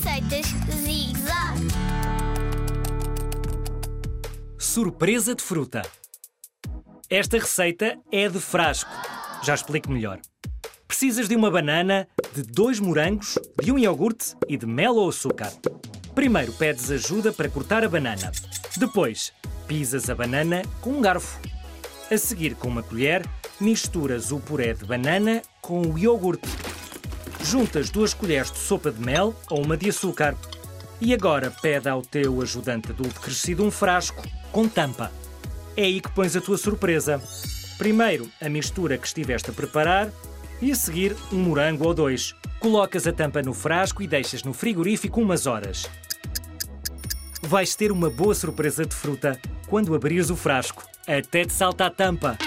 receitas Zig Zag. Surpresa de fruta. Esta receita é de frasco. Já explico melhor. Precisas de uma banana, de dois morangos, de um iogurte e de mel ou açúcar. Primeiro pedes ajuda para cortar a banana. Depois, pisas a banana com um garfo. A seguir, com uma colher, misturas o puré de banana com o iogurte. Juntas duas colheres de sopa de mel ou uma de açúcar. E agora pede ao teu ajudante adulto crescido um frasco com tampa. É aí que pões a tua surpresa. Primeiro, a mistura que estiveste a preparar e a seguir, um morango ou dois. Colocas a tampa no frasco e deixas no frigorífico umas horas. Vais ter uma boa surpresa de fruta quando abrires o frasco. Até te salta a tampa.